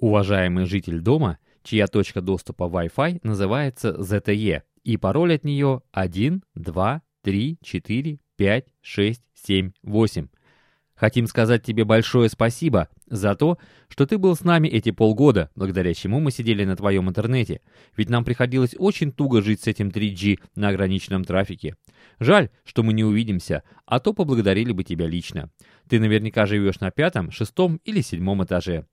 Уважаемый житель дома, чья точка доступа Wi-Fi называется ZTE, и пароль от нее 1, 2, 3, 4, 5, 6, 7, 8. Хотим сказать тебе большое спасибо за то, что ты был с нами эти полгода, благодаря чему мы сидели на твоем интернете. Ведь нам приходилось очень туго жить с этим 3G на ограниченном трафике. Жаль, что мы не увидимся, а то поблагодарили бы тебя лично. Ты наверняка живешь на пятом, шестом или седьмом этаже.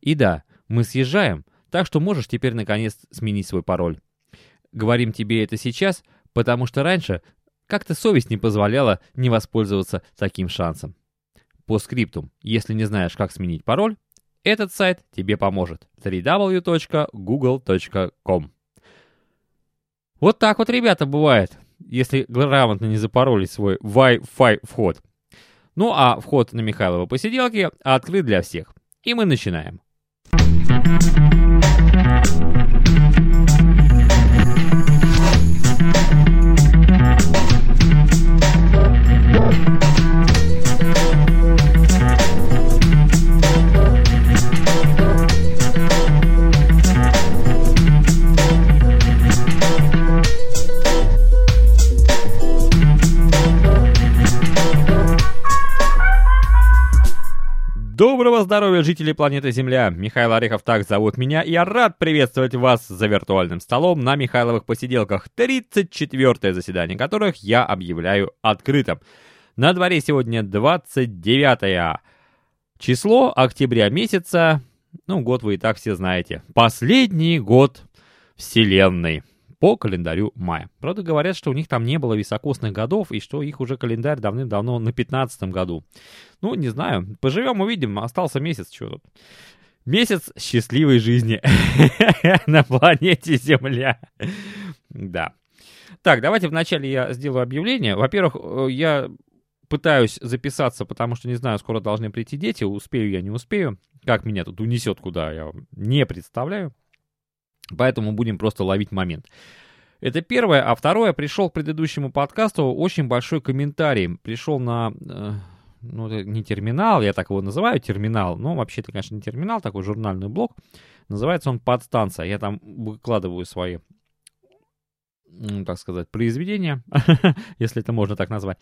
И да, мы съезжаем, так что можешь теперь наконец сменить свой пароль. Говорим тебе это сейчас, потому что раньше как-то совесть не позволяла не воспользоваться таким шансом. По скриптум, если не знаешь, как сменить пароль, этот сайт тебе поможет. www.google.com Вот так вот, ребята, бывает, если грамотно не запаролить свой Wi-Fi вход. Ну а вход на Михайлова посиделки открыт для всех. И мы начинаем. Доброго здоровья, жители планеты Земля! Михаил Орехов так зовут меня, и я рад приветствовать вас за виртуальным столом на Михайловых посиделках, 34-е заседание которых я объявляю открытым. На дворе сегодня 29 число октября месяца, ну, год вы и так все знаете. Последний год Вселенной по календарю мая. Правда, говорят, что у них там не было високосных годов, и что их уже календарь давным-давно на 15 году. Ну, не знаю. Поживем, увидим. Остался месяц, что тут. Месяц счастливой жизни на планете Земля. Да. Так, давайте вначале я сделаю объявление. Во-первых, э, я пытаюсь записаться, потому что не знаю, скоро должны прийти дети. Успею я, не успею. Как меня тут унесет куда, я не представляю. Поэтому будем просто ловить момент. Это первое. А второе, пришел к предыдущему подкасту очень большой комментарий. Пришел на... Э, ну, не терминал, я так его называю, терминал. Но вообще это, конечно, не терминал, такой журнальный блог. Называется он «Подстанция». Я там выкладываю свои, ну, так сказать, произведения, если это можно так назвать.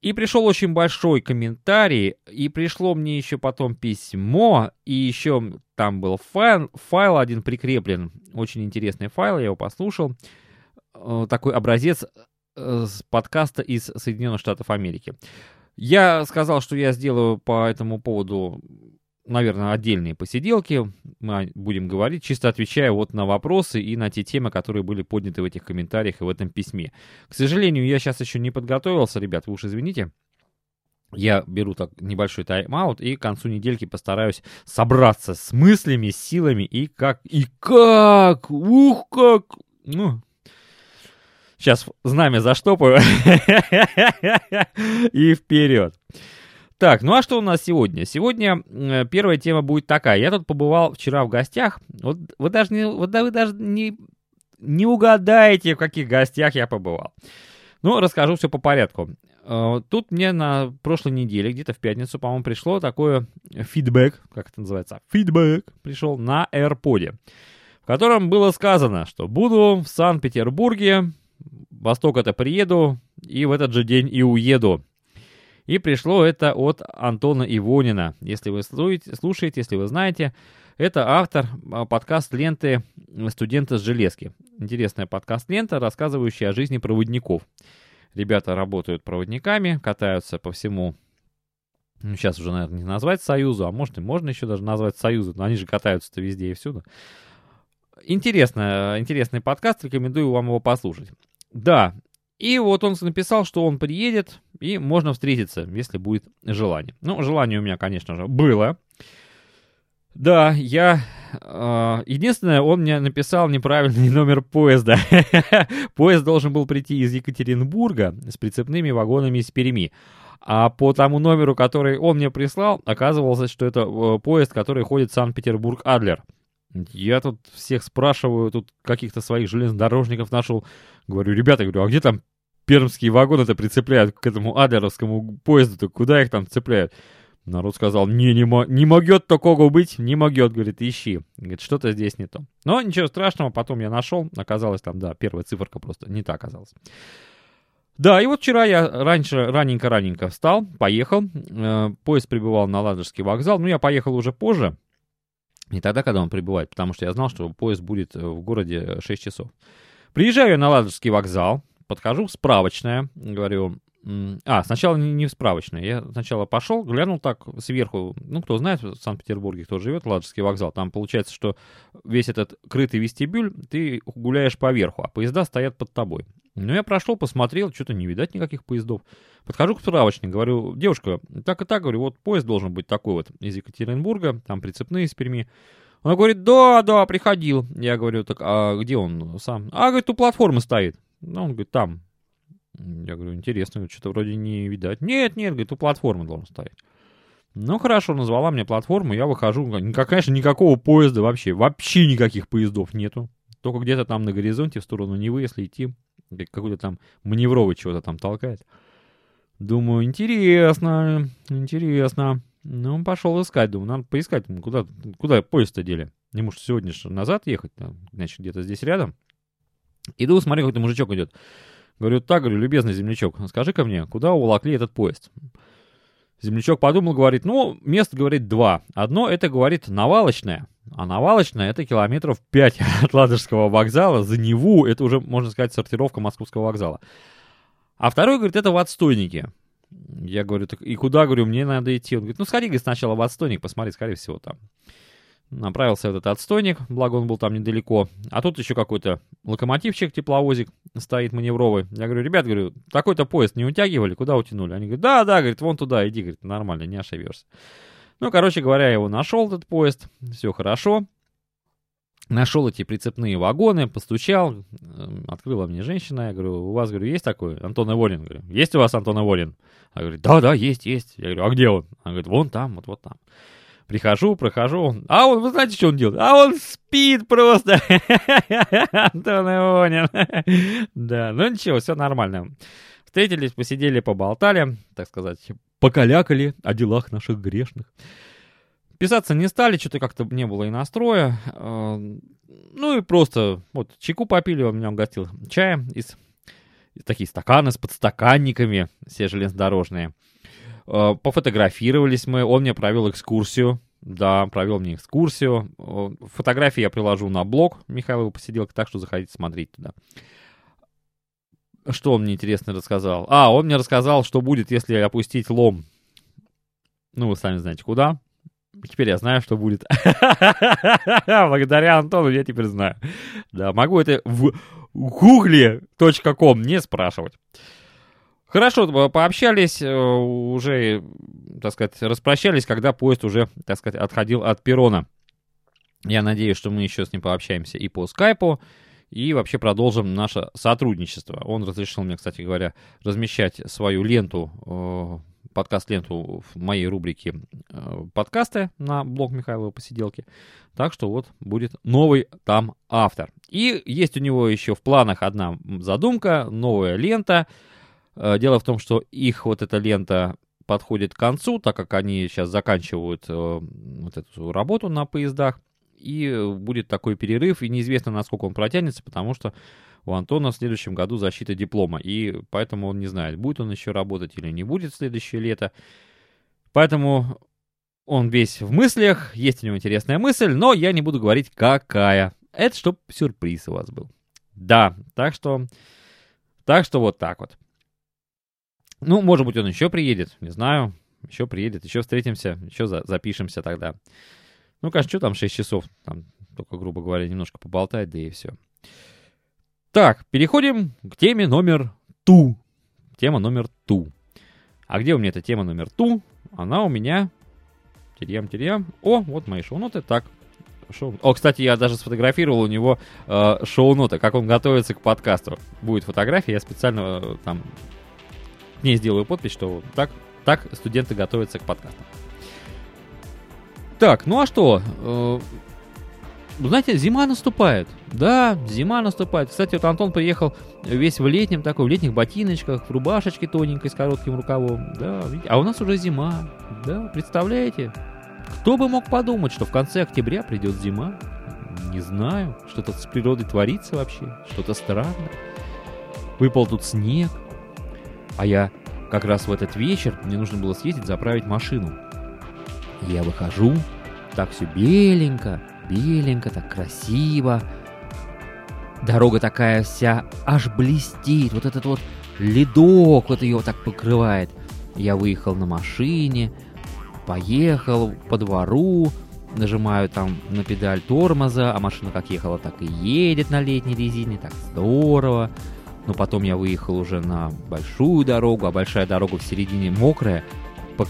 И пришел очень большой комментарий, и пришло мне еще потом письмо, и еще там был файл, файл один прикреплен, очень интересный файл, я его послушал, э, такой образец э, с подкаста из Соединенных Штатов Америки. Я сказал, что я сделаю по этому поводу наверное, отдельные посиделки. Мы будем говорить, чисто отвечая вот на вопросы и на те темы, которые были подняты в этих комментариях и в этом письме. К сожалению, я сейчас еще не подготовился, ребят, вы уж извините. Я беру так небольшой тайм-аут и к концу недельки постараюсь собраться с мыслями, с силами и как, и как, ух, как, ну, сейчас знамя заштопаю и вперед. Так, ну а что у нас сегодня? Сегодня э, первая тема будет такая. Я тут побывал вчера в гостях. Вот вы даже не, вот, да, вы даже не, не угадаете, в каких гостях я побывал. Ну, расскажу все по порядку. Э, тут мне на прошлой неделе, где-то в пятницу, по-моему, пришло такое фидбэк, как это называется, фидбэк пришел на AirPod, в котором было сказано, что буду в Санкт-Петербурге, восток это приеду, и в этот же день и уеду. И пришло это от Антона Ивонина. Если вы слушаете, если вы знаете, это автор а, подкаст-ленты «Студенты с железки». Интересная подкаст-лента, рассказывающая о жизни проводников. Ребята работают проводниками, катаются по всему ну, сейчас уже, наверное, не назвать Союзу, а может и можно еще даже назвать Союзу, но они же катаются-то везде и всюду. Интересно, интересный подкаст, рекомендую вам его послушать. Да, и вот он написал, что он приедет, и можно встретиться, если будет желание. Ну, желание у меня, конечно же, было. Да, я... Э, единственное, он мне написал неправильный номер поезда. Поезд должен был прийти из Екатеринбурга с прицепными вагонами из Перми. А по тому номеру, который он мне прислал, оказывалось, что это э, поезд, который ходит Санкт-Петербург-Адлер. Я тут всех спрашиваю, тут каких-то своих железнодорожников нашел. Говорю, ребята, говорю, а где там пермские вагоны-то прицепляют к этому адлеровскому поезду-то? Куда их там цепляют? Народ сказал, не, не, не могет такого быть, не могет, говорит, ищи. Говорит, что-то здесь не то. Но ничего страшного, потом я нашел, оказалось там, да, первая циферка просто не та оказалась. Да, и вот вчера я раньше, раненько-раненько встал, поехал, э, поезд прибывал на Ладожский вокзал, ну, я поехал уже позже, не тогда, когда он прибывает, потому что я знал, что поезд будет э, в городе 6 часов. Приезжаю я на Ладожский вокзал, подхожу в справочное, говорю, а, сначала не, в справочное. Я сначала пошел, глянул так сверху. Ну, кто знает, в Санкт-Петербурге, кто живет, Ладожский вокзал. Там получается, что весь этот крытый вестибюль, ты гуляешь поверху, а поезда стоят под тобой. Ну, я прошел, посмотрел, что-то не видать никаких поездов. Подхожу к справочнику, говорю, девушка, так и так, говорю, вот поезд должен быть такой вот из Екатеринбурга, там прицепные из Перми. Она говорит, да, да, приходил. Я говорю, так, а где он сам? А, говорит, у платформы стоит. Ну, он говорит, там. Я говорю, интересно, что-то вроде не видать. Нет, нет, говорит, у платформы должен стоять. Ну, хорошо, назвала мне платформу, я выхожу. Конечно, никакого поезда вообще, вообще никаких поездов нету. Только где-то там на горизонте в сторону Невы, если идти, какой-то там маневровый чего-то там толкает. Думаю, интересно, интересно. Ну, пошел искать, думаю, надо поискать, куда, куда поезд-то дели. Не может сегодня же назад ехать, значит, где-то здесь рядом. Иду, смотрю, какой-то мужичок идет. Говорю, так, говорю, любезный землячок, скажи-ка мне, куда уволокли этот поезд? Землячок подумал, говорит, ну, мест, говорит, два. Одно, это, говорит, навалочное. А навалочное, это километров 5 от Ладожского вокзала. За Неву, это уже, можно сказать, сортировка Московского вокзала. А второй, говорит, это в отстойнике. Я говорю, так и куда, говорю, мне надо идти? Он говорит, ну, сходи, говорит, сначала в отстойник, посмотри, скорее всего, там. Направился в этот отстойник, благо он был там недалеко. А тут еще какой-то локомотивчик, тепловозик стоит маневровый. Я говорю, ребят, говорю, такой-то поезд не утягивали, куда утянули? Они говорят, да, да, говорит, вон туда иди, говорит, нормально, не ошибешься. Ну, короче говоря, я его нашел, этот поезд, все хорошо. Нашел эти прицепные вагоны, постучал, эм, открыла мне женщина, я говорю, у вас, говорю, есть такой Антон Иволин? Говорю, есть у вас Антон Иволин? Она говорит, да, да, есть, есть. Я говорю, а где он? Она говорит, вон там, вот, вот там. Прихожу, прохожу. А он, вы знаете, что он делает? А он спит просто. Антон Ионин. Да, ну ничего, все нормально. Встретились, посидели, поболтали, так сказать, покалякали о делах наших грешных. Писаться не стали, что-то как-то не было и настроя. А, ну и просто вот чайку попили, он меня угостил чаем из такие стаканы с подстаканниками, все железнодорожные. Э, пофотографировались мы, он мне провел экскурсию. Да, провел мне экскурсию. Э, фотографии я приложу на блог Михайлова посиделка, так что заходите смотреть туда. Что он мне интересно рассказал? А, он мне рассказал, что будет, если опустить лом. Ну, вы сами знаете, куда. Теперь я знаю, что будет. Благодаря Антону я теперь знаю. Да, могу это в google.com не спрашивать. Хорошо, пообщались, э, уже, так сказать, распрощались, когда поезд уже, так сказать, отходил от перрона. Я надеюсь, что мы еще с ним пообщаемся и по скайпу, и вообще продолжим наше сотрудничество. Он разрешил мне, кстати говоря, размещать свою ленту, э, подкаст-ленту в моей рубрике э, подкасты на блог Михайлова Посиделки. Так что вот будет новый там автор. И есть у него еще в планах одна задумка, новая лента — Э, дело в том, что их вот эта лента подходит к концу, так как они сейчас заканчивают э, вот эту работу на поездах, и будет такой перерыв, и неизвестно, насколько он протянется, потому что у Антона в следующем году защита диплома, и поэтому он не знает, будет он еще работать или не будет в следующее лето. Поэтому он весь в мыслях, есть у него интересная мысль, но я не буду говорить, какая. Это чтоб сюрприз у вас был. Да, так что, так что вот так вот. Ну, может быть, он еще приедет, не знаю. Еще приедет, еще встретимся, еще за запишемся тогда. Ну, конечно, что там 6 часов? Там только, грубо говоря, немножко поболтать, да и все. Так, переходим к теме номер ту. Тема номер ту. А где у меня эта тема номер ту? Она у меня... Терьям-терьям. О, вот мои шоу-ноты. Так, шоу... О, кстати, я даже сфотографировал у него э, шоу-ноты, как он готовится к подкасту. Будет фотография, я специально э, там к ней сделаю подпись, что так, так студенты готовятся к подкастам. Так, ну а что? Э, знаете, зима наступает. Да, зима наступает. Кстати, вот Антон приехал весь в летнем, такой, в летних ботиночках, в рубашечке тоненькой с коротким рукавом. Да, а у нас уже зима. Да, представляете? Кто бы мог подумать, что в конце октября придет зима? Не знаю, что-то с природой творится вообще, что-то странное. Выпал тут снег, а я как раз в этот вечер, мне нужно было съездить заправить машину. Я выхожу, так все беленько, беленько, так красиво. Дорога такая вся аж блестит, вот этот вот ледок вот ее так покрывает. Я выехал на машине, поехал по двору, нажимаю там на педаль тормоза, а машина как ехала, так и едет на летней резине, так здорово. Но потом я выехал уже на большую дорогу, а большая дорога в середине мокрая, по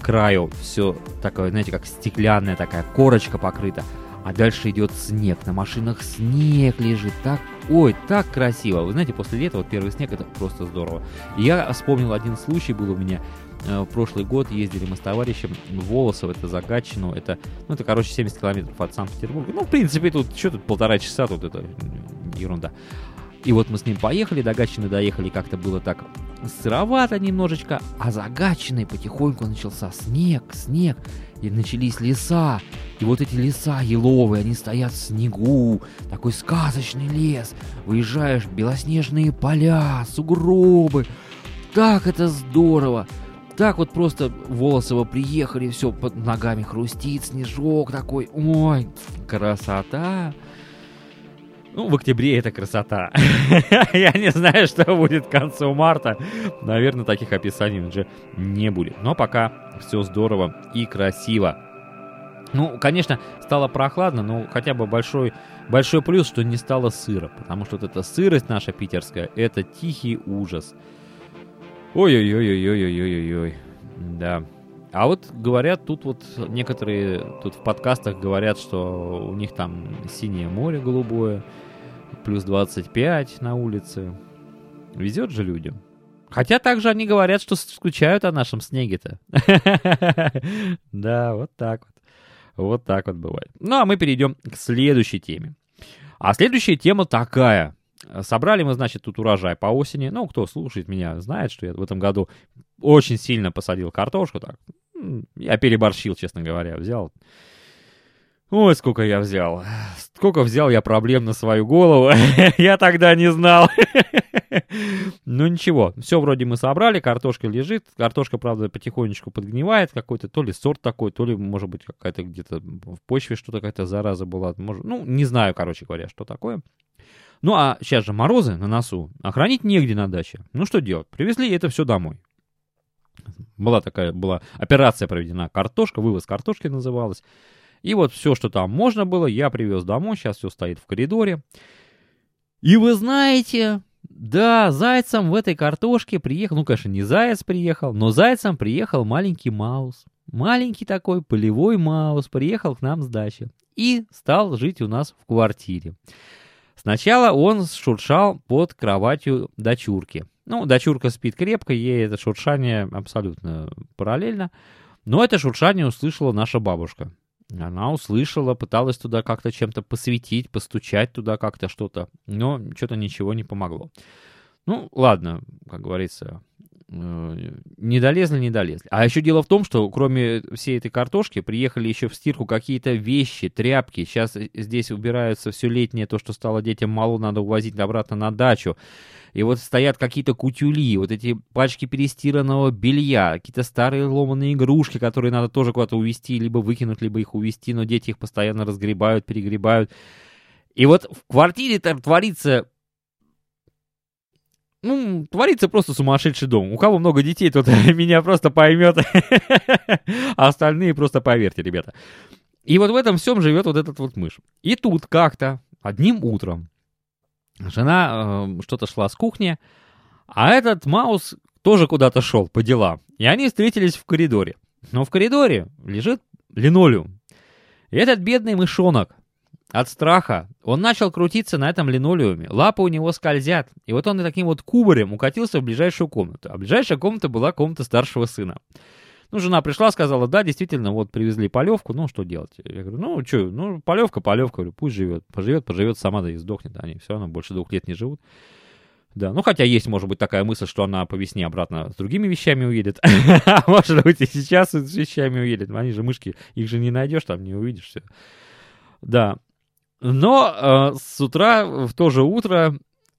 краю все такое, знаете, как стеклянная такая корочка покрыта. А дальше идет снег, на машинах снег лежит, так, ой, так красиво. Вы знаете, после лета вот первый снег, это просто здорово. И я вспомнил один случай был у меня, э, в прошлый год ездили мы с товарищем в Волосово, это за Гатчину, это, ну, это, короче, 70 километров от Санкт-Петербурга. Ну, в принципе, тут, что тут полтора часа, тут это ерунда. И вот мы с ним поехали, до Гатчины доехали, как-то было так сыровато немножечко, а за Гатчиной потихоньку начался снег, снег, и начались леса. И вот эти леса еловые, они стоят в снегу, такой сказочный лес. Выезжаешь, белоснежные поля, сугробы. Так это здорово! Так вот просто Волосово приехали, все под ногами хрустит, снежок такой. Ой, красота! Ну, в октябре это красота. Я не знаю, что будет к концу марта. Наверное, таких описаний уже не будет. Но пока все здорово и красиво. Ну, конечно, стало прохладно, но хотя бы большой, большой плюс, что не стало сыро. Потому что вот эта сырость наша питерская, это тихий ужас. Ой-ой-ой-ой-ой-ой-ой-ой. Да. А вот говорят, тут вот некоторые тут в подкастах говорят, что у них там синее море голубое, плюс 25 на улице. Везет же людям. Хотя также они говорят, что скучают о нашем снеге-то. Да, вот так вот. Вот так вот бывает. Ну, а мы перейдем к следующей теме. А следующая тема такая. Собрали мы, значит, тут урожай по осени. Ну, кто слушает меня, знает, что я в этом году очень сильно посадил картошку. Так. Я переборщил, честно говоря. Взял Ой, сколько я взял. Сколько взял я проблем на свою голову. я тогда не знал. ну ничего, все вроде мы собрали, картошка лежит. Картошка, правда, потихонечку подгнивает. Какой-то то ли сорт такой, то ли, может быть, какая-то где-то в почве что-то какая-то зараза была. Может, ну, не знаю, короче говоря, что такое. Ну, а сейчас же морозы на носу. А хранить негде на даче. Ну, что делать? Привезли это все домой. Была такая, была операция проведена. Картошка, вывоз картошки называлась. И вот все, что там можно было, я привез домой. Сейчас все стоит в коридоре. И вы знаете, да, зайцем в этой картошке приехал, ну, конечно, не заяц приехал, но зайцем приехал маленький Маус. Маленький такой полевой Маус приехал к нам с дачи и стал жить у нас в квартире. Сначала он шуршал под кроватью дочурки. Ну, дочурка спит крепко, ей это шуршание абсолютно параллельно. Но это шуршание услышала наша бабушка. Она услышала, пыталась туда как-то чем-то посветить, постучать туда как-то что-то, но что-то ничего не помогло. Ну, ладно, как говорится, не долезли, не долезли. А еще дело в том, что кроме всей этой картошки приехали еще в стирку какие-то вещи, тряпки. Сейчас здесь убираются все летнее, то, что стало детям мало, надо увозить обратно на дачу и вот стоят какие-то кутюли, вот эти пачки перестиранного белья, какие-то старые ломаные игрушки, которые надо тоже куда-то увезти, либо выкинуть, либо их увезти, но дети их постоянно разгребают, перегребают. И вот в квартире там творится ну, творится просто сумасшедший дом. У кого много детей, тот меня просто поймет. А остальные просто поверьте, ребята. И вот в этом всем живет вот этот вот мышь. И тут как-то одним утром Жена э, что-то шла с кухни, а этот Маус тоже куда-то шел по делам. И они встретились в коридоре. Но в коридоре лежит линолеум. И этот бедный мышонок от страха, он начал крутиться на этом линолеуме. Лапы у него скользят. И вот он таким вот кубарем укатился в ближайшую комнату. А ближайшая комната была комната старшего сына. Ну, жена пришла, сказала, да, действительно, вот привезли полевку, ну, что делать? Я говорю, ну, что, ну, полевка, полевка, говорю, пусть живет, поживет, поживет, сама да и сдохнет, они все равно больше двух лет не живут. Да, ну хотя есть, может быть, такая мысль, что она по весне обратно с другими вещами уедет. А может быть, и сейчас с вещами уедет. Они же мышки, их же не найдешь, там не увидишь все. Да. Но э, с утра, в то же утро,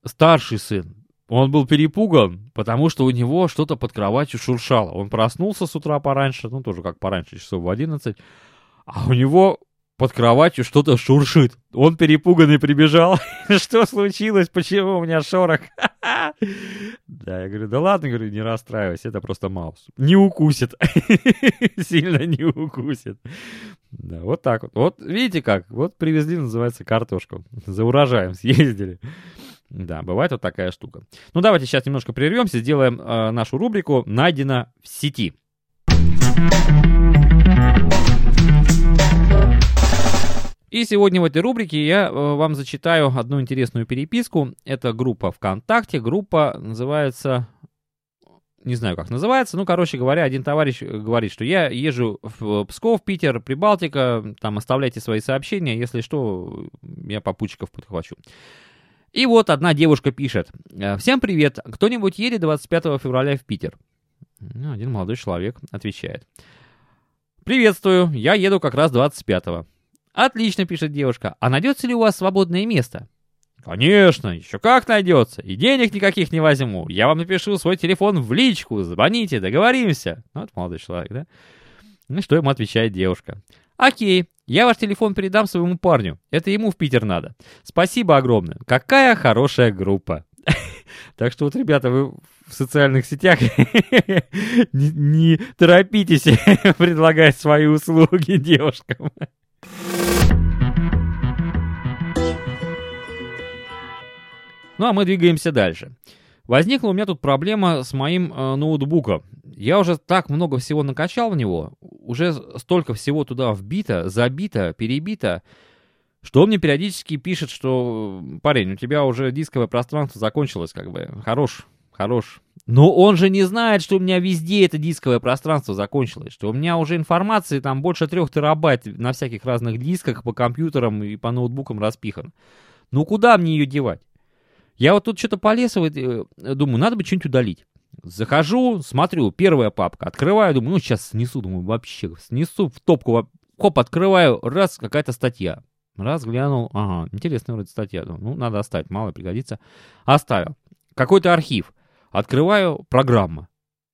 старший сын, он был перепуган, потому что у него что-то под кроватью шуршало. Он проснулся с утра пораньше, ну тоже как пораньше, часов в 11, а у него под кроватью что-то шуршит. Он перепуганный прибежал. Что случилось? Почему у меня шорох? Да, я говорю, да ладно, говорю, не расстраивайся, это просто маус. Не укусит. Сильно не укусит. Да, вот так вот. Вот видите как? Вот привезли, называется, картошку. За урожаем съездили. Да, бывает вот такая штука. Ну, давайте сейчас немножко прервемся, сделаем э, нашу рубрику «Найдено в сети». И сегодня в этой рубрике я э, вам зачитаю одну интересную переписку. Это группа ВКонтакте. Группа называется... Не знаю, как называется. Ну, короче говоря, один товарищ говорит, что я езжу в Псков, Питер, Прибалтика. Там оставляйте свои сообщения. Если что, я попутчиков подхвачу. И вот одна девушка пишет. Всем привет. Кто-нибудь едет 25 февраля в Питер? Ну, один молодой человек отвечает. Приветствую. Я еду как раз 25 -го. Отлично, пишет девушка. А найдется ли у вас свободное место? Конечно, еще как найдется. И денег никаких не возьму. Я вам напишу свой телефон в личку. Звоните, договоримся. Ну, вот молодой человек, да? Ну, что ему отвечает девушка? Окей, я ваш телефон передам своему парню. Это ему в Питер надо. Спасибо огромное. Какая хорошая группа. Так что вот, ребята, вы в социальных сетях не торопитесь предлагать свои услуги девушкам. Ну а мы двигаемся дальше. Возникла у меня тут проблема с моим э, ноутбуком. Я уже так много всего накачал в него, уже столько всего туда вбито, забито, перебито, что он мне периодически пишет, что парень, у тебя уже дисковое пространство закончилось, как бы, хорош, хорош. Но он же не знает, что у меня везде это дисковое пространство закончилось, что у меня уже информации там больше трех терабайт на всяких разных дисках по компьютерам и по ноутбукам распихан. Ну куда мне ее девать? Я вот тут что-то полез, э, думаю, надо бы что-нибудь удалить. Захожу, смотрю, первая папка, открываю, думаю, ну сейчас снесу, думаю, вообще снесу в топку, хоп, открываю, раз, какая-то статья. Раз, глянул, ага, интересная вроде статья, думаю, ну, надо оставить, мало пригодится. Оставил. Какой-то архив. Открываю, программа.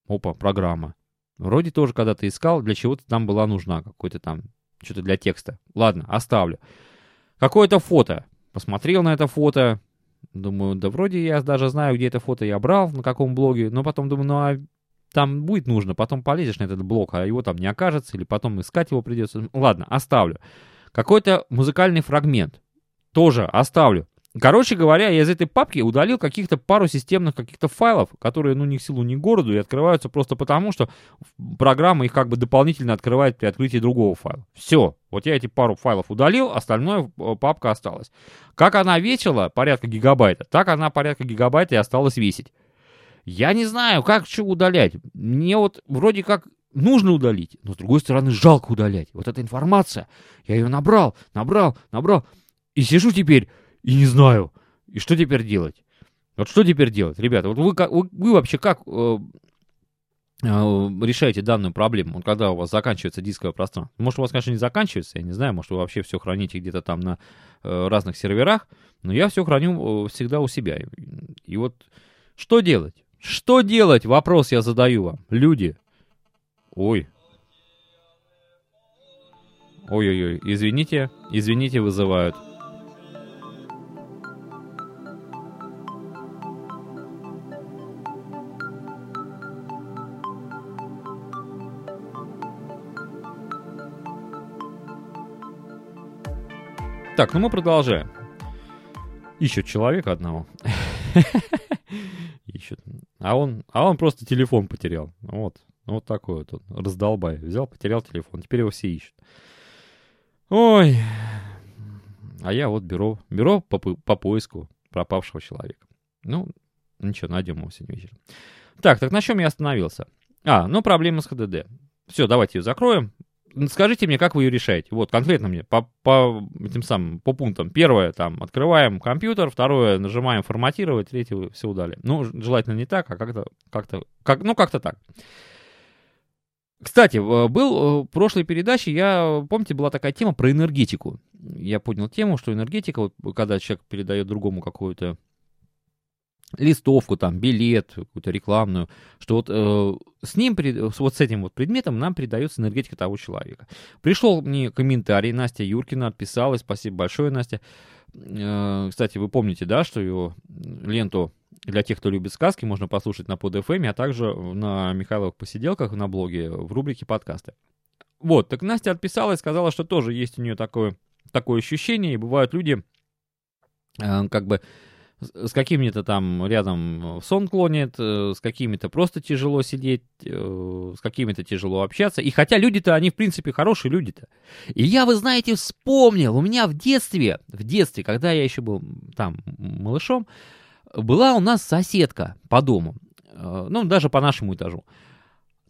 Опа, программа. Вроде тоже когда-то искал, для чего-то там была нужна, какой-то там, что-то для текста. Ладно, оставлю. Какое-то фото. Посмотрел на это фото, Думаю, да вроде я даже знаю, где это фото я брал, на каком блоге, но потом думаю, ну а там будет нужно, потом полезешь на этот блог, а его там не окажется, или потом искать его придется. Ладно, оставлю. Какой-то музыкальный фрагмент. Тоже оставлю. Короче говоря, я из этой папки удалил каких-то пару системных каких-то файлов, которые, ну, ни к силу, ни к городу, и открываются просто потому, что программа их как бы дополнительно открывает при открытии другого файла. Все. Вот я эти пару файлов удалил, остальное э, папка осталась. Как она весила, порядка гигабайта, так она порядка гигабайта и осталась весить. Я не знаю, как что удалять. Мне вот вроде как нужно удалить, но с другой стороны жалко удалять. Вот эта информация, я ее набрал, набрал, набрал, и сижу теперь и не знаю. И что теперь делать? Вот что теперь делать, ребята? Вот вы, вы, вы вообще как э, э, решаете данную проблему, когда у вас заканчивается дисковое пространство? Может, у вас, конечно, не заканчивается, я не знаю, может, вы вообще все храните где-то там на э, разных серверах, но я все храню э, всегда у себя. И, и вот что делать? Что делать? Вопрос я задаю вам. Люди. Ой. Ой-ой-ой, извините, извините, вызывают. Так, ну мы продолжаем. Ищут человека одного. Ищут. А он, а он просто телефон потерял. Вот. Вот такой вот он. Раздолбай. Взял, потерял телефон. Теперь его все ищут. Ой. А я вот беру, беру по, по поиску пропавшего человека. Ну, ничего, найдем его сегодня вечером. Так, так на чем я остановился? А, ну проблема с ХДД. Все, давайте ее закроем. Скажите мне, как вы ее решаете? Вот, конкретно мне, по, по этим самым, по пунктам. Первое, там, открываем компьютер, второе, нажимаем форматировать, третье, все удали. Ну, желательно не так, а как-то, как-то, как, ну, как-то так. Кстати, был в прошлой передаче, я, помните, была такая тема про энергетику. Я понял тему, что энергетика, когда человек передает другому какую-то листовку, там, билет, какую-то рекламную, что вот э, с ним, вот с этим вот предметом нам передается энергетика того человека. Пришел мне комментарий, Настя Юркина отписалась, спасибо большое, Настя. Э, кстати, вы помните, да, что ее ленту для тех, кто любит сказки, можно послушать на PodFM, а также на Михайловых посиделках на блоге в рубрике подкасты. Вот, так Настя отписалась, сказала, что тоже есть у нее такое, такое ощущение, и бывают люди, э, как бы, с какими-то там рядом сон клонит, э, с какими-то просто тяжело сидеть, э, с какими-то тяжело общаться. И хотя люди-то, они в принципе хорошие люди-то. И я, вы знаете, вспомнил, у меня в детстве, в детстве, когда я еще был там малышом, была у нас соседка по дому, э, ну даже по нашему этажу.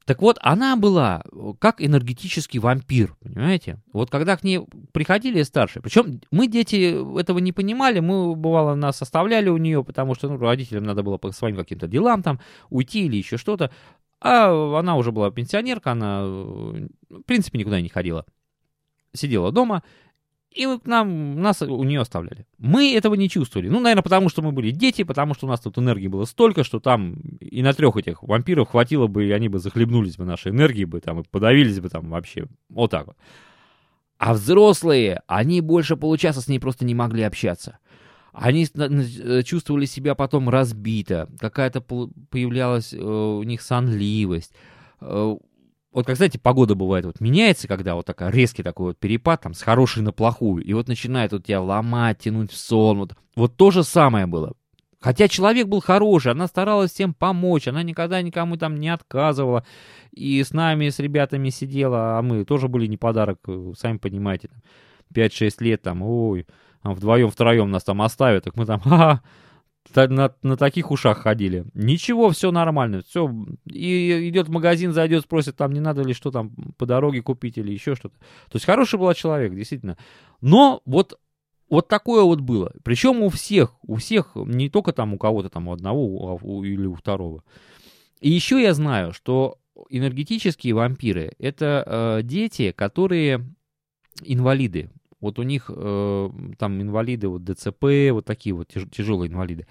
Так вот, она была э, как энергетический вампир, понимаете? Вот когда к ней приходили старшие, причем мы, дети, этого не понимали, мы, бывало, нас оставляли у нее, потому что ну, родителям надо было по своим каким-то делам там уйти или еще что-то. А она уже была пенсионерка, она, э, в принципе, никуда не ходила. Сидела дома, и вот нам, нас у нее оставляли. Мы этого не чувствовали. Ну, наверное, потому что мы были дети, потому что у нас тут энергии было столько, что там и на трех этих вампиров хватило бы, и они бы захлебнулись бы нашей энергией бы, там, и подавились бы там вообще. Вот так вот. А взрослые, они больше получаса с ней просто не могли общаться. Они э, чувствовали себя потом разбито, какая-то появлялась э, у них сонливость, э, вот как, знаете, погода бывает, вот меняется, когда вот такая резкий такой вот перепад, там, с хорошей на плохую, и вот начинает вот тебя ломать, тянуть в сон, вот, вот то же самое было. Хотя человек был хороший, она старалась всем помочь, она никогда никому там не отказывала, и с нами, с ребятами сидела, а мы тоже были не подарок, э, сами понимаете, 5-6 лет там, ой, вдвоем-втроем нас там оставят, так мы там, ха-ха, на, на таких ушах ходили. Ничего, все нормально. Все. И идет в магазин, зайдет, спросит, там не надо ли что там по дороге купить или еще что-то. То есть хороший был человек, действительно. Но вот, вот такое вот было. Причем у всех, у всех, не только там у кого-то там у одного а у, или у второго. И еще я знаю, что энергетические вампиры это э, дети, которые инвалиды. Вот у них э, там инвалиды, вот ДЦП, вот такие вот тяж, тяжелые инвалиды.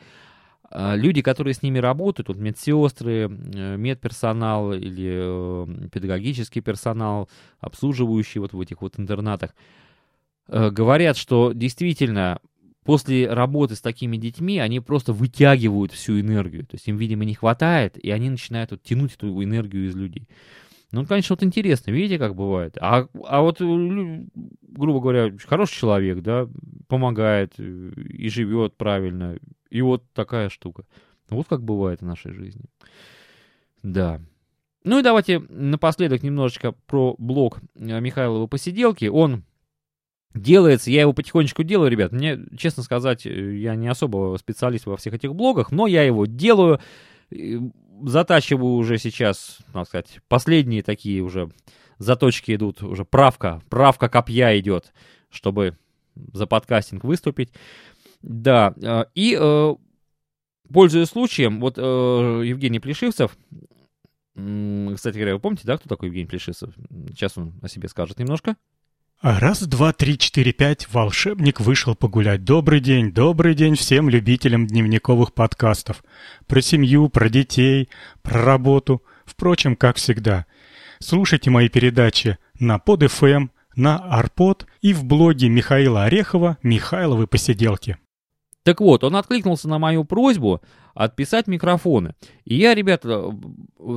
А люди, которые с ними работают, вот медсестры, э, медперсонал или э, педагогический персонал, обслуживающий вот в этих вот интернатах, э, говорят, что действительно после работы с такими детьми они просто вытягивают всю энергию. То есть им, видимо, не хватает, и они начинают вот, тянуть эту энергию из людей. Ну, конечно, вот интересно, видите, как бывает. А, а вот, грубо говоря, хороший человек, да, помогает э, и живет правильно. И вот такая штука. Вот как бывает в нашей жизни. Да. Ну и давайте напоследок немножечко про блог э, Михайлова посиделки. Он делается, я его потихонечку делаю, ребят. Мне, честно сказать, э, я не особо специалист во всех этих блогах, но я его делаю затачиваю уже сейчас, так сказать, последние такие уже заточки идут, уже правка, правка копья идет, чтобы за подкастинг выступить. Да, э, и э, пользуясь случаем, вот э, Евгений Плешивцев, кстати говоря, вы помните, да, кто такой Евгений Плешивцев? Сейчас он о себе скажет немножко. А раз, два, три, четыре, пять, волшебник вышел погулять. Добрый день, добрый день всем любителям дневниковых подкастов. Про семью, про детей, про работу. Впрочем, как всегда. Слушайте мои передачи на PodFM, на Арпод и в блоге Михаила Орехова «Михайловы посиделки». Так вот, он откликнулся на мою просьбу отписать микрофоны. И я, ребята,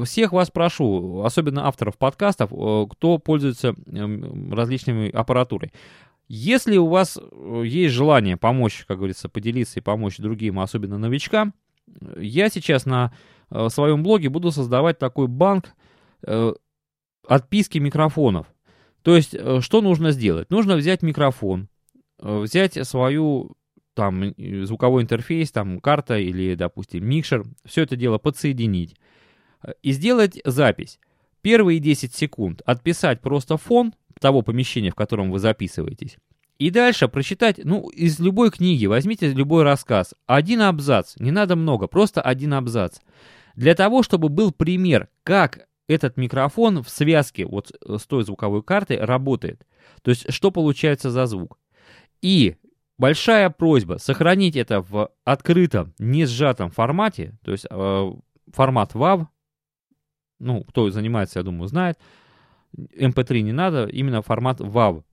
всех вас прошу, особенно авторов подкастов, э, кто пользуется эм, различными аппаратурой. Если у вас э, есть желание помочь, как говорится, поделиться и помочь другим, особенно новичкам, я сейчас на э, своем блоге буду создавать такой банк отписки микрофонов. То есть, что нужно сделать? Нужно взять микрофон, взять свою там звуковой интерфейс, там карта или, допустим, микшер, все это дело подсоединить э, и сделать запись. первые 10 секунд отписать просто фон того помещения, в котором вы записываетесь, и дальше прочитать, ну, из любой книги, возьмите любой рассказ, один абзац, не надо много, просто один абзац. Для того, чтобы был пример, как этот микрофон в связке вот с той звуковой картой работает. То есть, что получается за звук. И большая просьба сохранить это в открытом, не сжатом формате, то есть э, формат WAV, ну, кто занимается, я думаю, знает, MP3 эм не надо, именно формат WAV.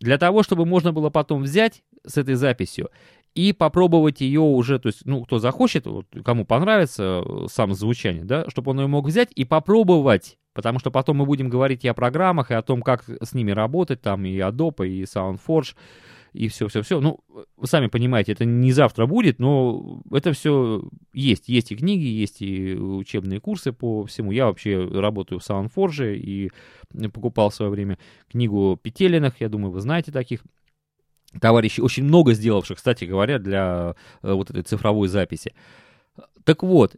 Для того, чтобы можно было потом взять с этой записью и попробовать ее уже, то есть, ну, кто захочет, вот, кому понравится э, сам звучание, да, чтобы он ее мог взять и попробовать, потому что потом мы будем говорить и о программах, и о том, как с ними работать, там, и Adobe, и SoundForge, и все-все-все. Ну, вы сами понимаете, это не завтра будет, но это все есть. Есть и книги, есть и учебные курсы по всему. Я вообще работаю в SoundForge и покупал в свое время книгу Петелиных, я думаю, вы знаете таких товарищей, очень много сделавших, кстати говоря, для э, вот этой цифровой записи. Так вот,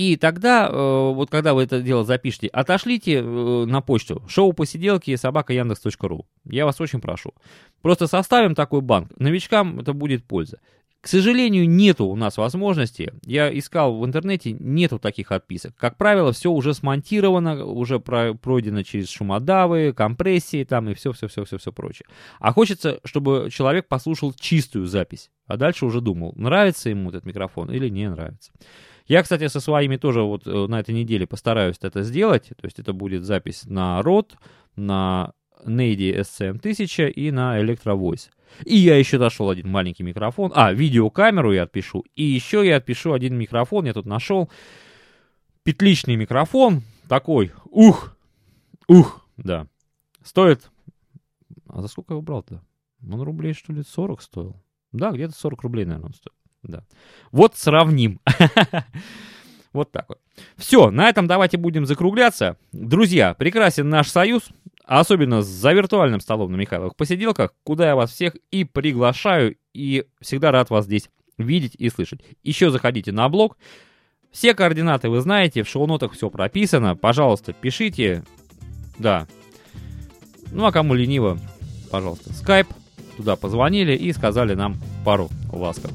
и тогда, э, вот когда вы это дело запишете, отошлите э, на почту шоу посиделки собака яндекс.ру. Я вас очень прошу. Просто составим такой банк. Новичкам это будет польза. К сожалению, нету у нас возможности. Я искал в интернете, нету таких отписок. Как правило, все уже смонтировано, уже пройдено через шумодавы, компрессии там и все-все-все-все-все прочее. А хочется, чтобы человек послушал чистую запись, а дальше уже думал, нравится ему этот микрофон или не нравится. Я, кстати, со своими тоже вот э, на этой неделе постараюсь это сделать. То есть это будет запись на ROD, на Nady SCM1000 и на Electro Voice. И я еще нашел один маленький микрофон. А, видеокамеру я отпишу. И еще я отпишу один микрофон. Я тут нашел петличный микрофон. Такой. Ух! Ух! Да. Стоит... А за сколько я его брал-то? Он рублей, что ли, 40 стоил? Да, где-то 40 рублей, наверное, он стоит. Да. Вот сравним. Вот так вот. Все, на этом давайте будем закругляться. Друзья, прекрасен наш союз, особенно за виртуальным столом на Михайловых посиделках, куда я вас всех и приглашаю, и всегда рад вас здесь видеть и слышать. Еще заходите на блог. Все координаты вы знаете, в шоу-нотах все прописано. Пожалуйста, пишите. Да. Ну а кому лениво, пожалуйста, скайп. Туда позвонили и сказали нам пару ласков.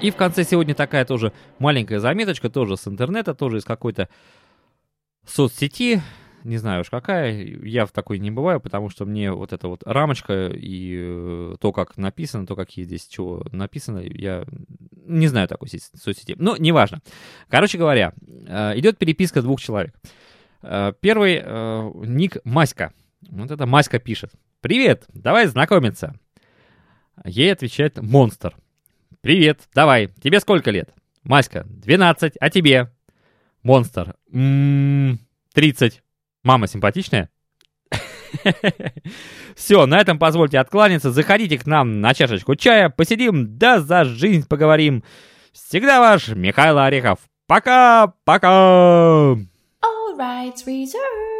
И в конце сегодня такая тоже маленькая заметочка, тоже с интернета, тоже из какой-то соцсети, не знаю уж какая, я в такой не бываю, потому что мне вот эта вот рамочка и э, то, как написано, то, какие здесь чего написано, я не знаю такой соцсети. Но неважно. Короче говоря, э, идет переписка двух человек. Э, первый ник Маська. Вот это Маська пишет. «Привет, давай знакомиться». Ей отвечает монстр. Привет, давай, тебе сколько лет? Маська, 12, а тебе? Монстр, м-м, 30. Мама симпатичная? Все, на этом позвольте откланяться. Заходите к нам на чашечку чая, посидим, да за жизнь поговорим. Всегда ваш Михаил Орехов. Пока-пока! All rights reserved.